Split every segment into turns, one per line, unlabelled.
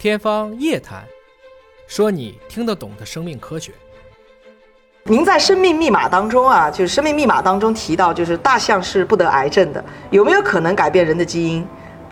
天方夜谭，说你听得懂的生命科学。
您在《生命密码》当中啊，就是《生命密码》当中提到，就是大象是不得癌症的，有没有可能改变人的基因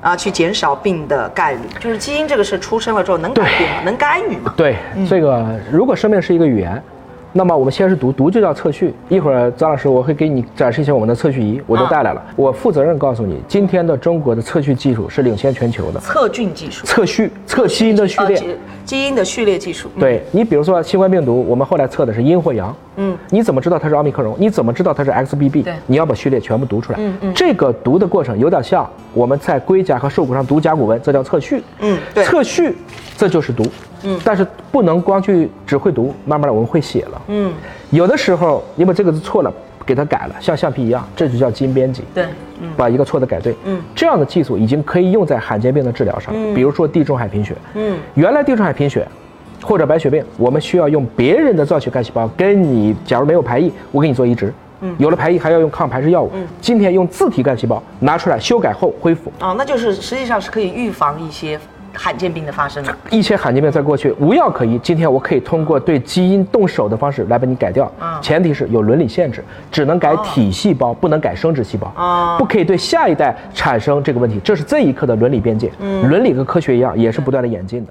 啊，去减少病的概率？就是基因这个是出生了之后能改变吗？能干预吗？
对，这个如果生命是一个语言，那么我们先是读，读就叫测序。一会儿张老师我会给你展示一下我们的测序仪，我都带来了。我负责任告诉你，今天的中国的测序技术是领先全球的。
测菌技术，
测序，测基因的序列。
呃基基因的序列技术。嗯
对你，比如说新冠病毒，我们后来测的是阴或阳。嗯，你怎么知道它是奥密克戎？你怎么知道它是 XBB？
对
你要把序列全部读出来。
嗯嗯
这个读的过程有点像我们在龟甲和兽骨上读甲骨文，这叫测序。
嗯对
测序，这就是读。嗯，但是不能光去只会读，慢慢的我们会写了。
嗯，
有的时候你把这个字错了，给它改了，像橡皮一样，这就叫基因编辑。
对，嗯
把一个错的改对。
嗯，
这样的技术已经可以用在罕见病的治疗上，比如说地中海贫血。
嗯，
原来地中海贫血或者白血病，我们需要用别人的造血干细胞跟你，假如没有排异，我给你做移植。嗯，有了排异还要用抗排斥药物。嗯，今天用自体干细胞拿出来修改后恢复。
哦，那就是实际上是可以预防一些罕见病的发生的。
一些罕见病在过去无药可医，今天我可以通过对基因动手的方式来把你改掉。
嗯
前提是有伦理限制，只能改体细胞，不能改生殖细胞。
哦
不可以对下一代产生这个问题，这是这一刻的伦理边界。伦理跟科学一样，也是不断的演进的。